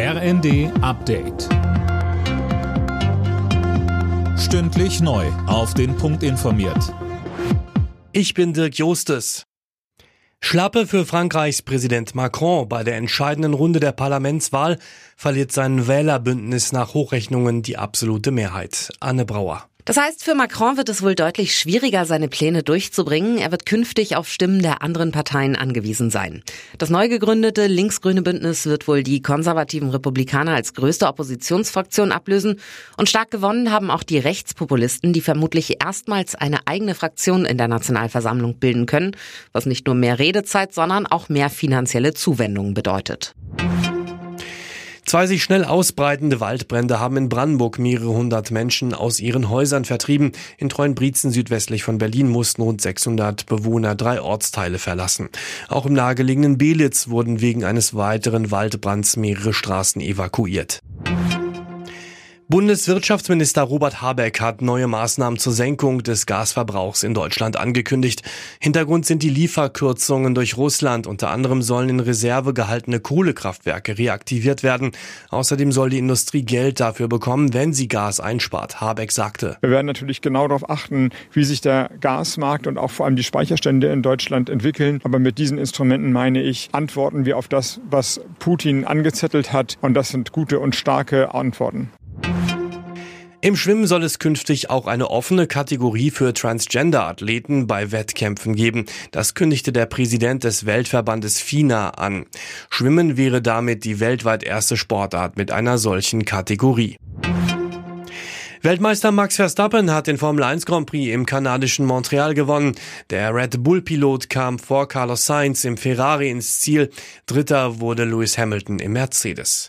RND Update. Stündlich neu. Auf den Punkt informiert. Ich bin Dirk Jostes. Schlappe für Frankreichs Präsident Macron. Bei der entscheidenden Runde der Parlamentswahl verliert sein Wählerbündnis nach Hochrechnungen die absolute Mehrheit. Anne Brauer. Das heißt, für Macron wird es wohl deutlich schwieriger, seine Pläne durchzubringen. Er wird künftig auf Stimmen der anderen Parteien angewiesen sein. Das neu gegründete linksgrüne Bündnis wird wohl die konservativen Republikaner als größte Oppositionsfraktion ablösen. Und stark gewonnen haben auch die Rechtspopulisten, die vermutlich erstmals eine eigene Fraktion in der Nationalversammlung bilden können, was nicht nur mehr Redezeit, sondern auch mehr finanzielle Zuwendungen bedeutet. Zwei sich schnell ausbreitende Waldbrände haben in Brandenburg mehrere hundert Menschen aus ihren Häusern vertrieben. In Treuenbrietzen südwestlich von Berlin mussten rund 600 Bewohner drei Ortsteile verlassen. Auch im nahegelegenen Belitz wurden wegen eines weiteren Waldbrands mehrere Straßen evakuiert. Bundeswirtschaftsminister Robert Habeck hat neue Maßnahmen zur Senkung des Gasverbrauchs in Deutschland angekündigt. Hintergrund sind die Lieferkürzungen durch Russland. Unter anderem sollen in Reserve gehaltene Kohlekraftwerke reaktiviert werden. Außerdem soll die Industrie Geld dafür bekommen, wenn sie Gas einspart. Habeck sagte. Wir werden natürlich genau darauf achten, wie sich der Gasmarkt und auch vor allem die Speicherstände in Deutschland entwickeln. Aber mit diesen Instrumenten meine ich, antworten wir auf das, was Putin angezettelt hat. Und das sind gute und starke Antworten. Im Schwimmen soll es künftig auch eine offene Kategorie für Transgender-Athleten bei Wettkämpfen geben. Das kündigte der Präsident des Weltverbandes FINA an. Schwimmen wäre damit die weltweit erste Sportart mit einer solchen Kategorie. Weltmeister Max Verstappen hat den Formel 1 Grand Prix im kanadischen Montreal gewonnen. Der Red Bull-Pilot kam vor Carlos Sainz im Ferrari ins Ziel. Dritter wurde Lewis Hamilton im Mercedes.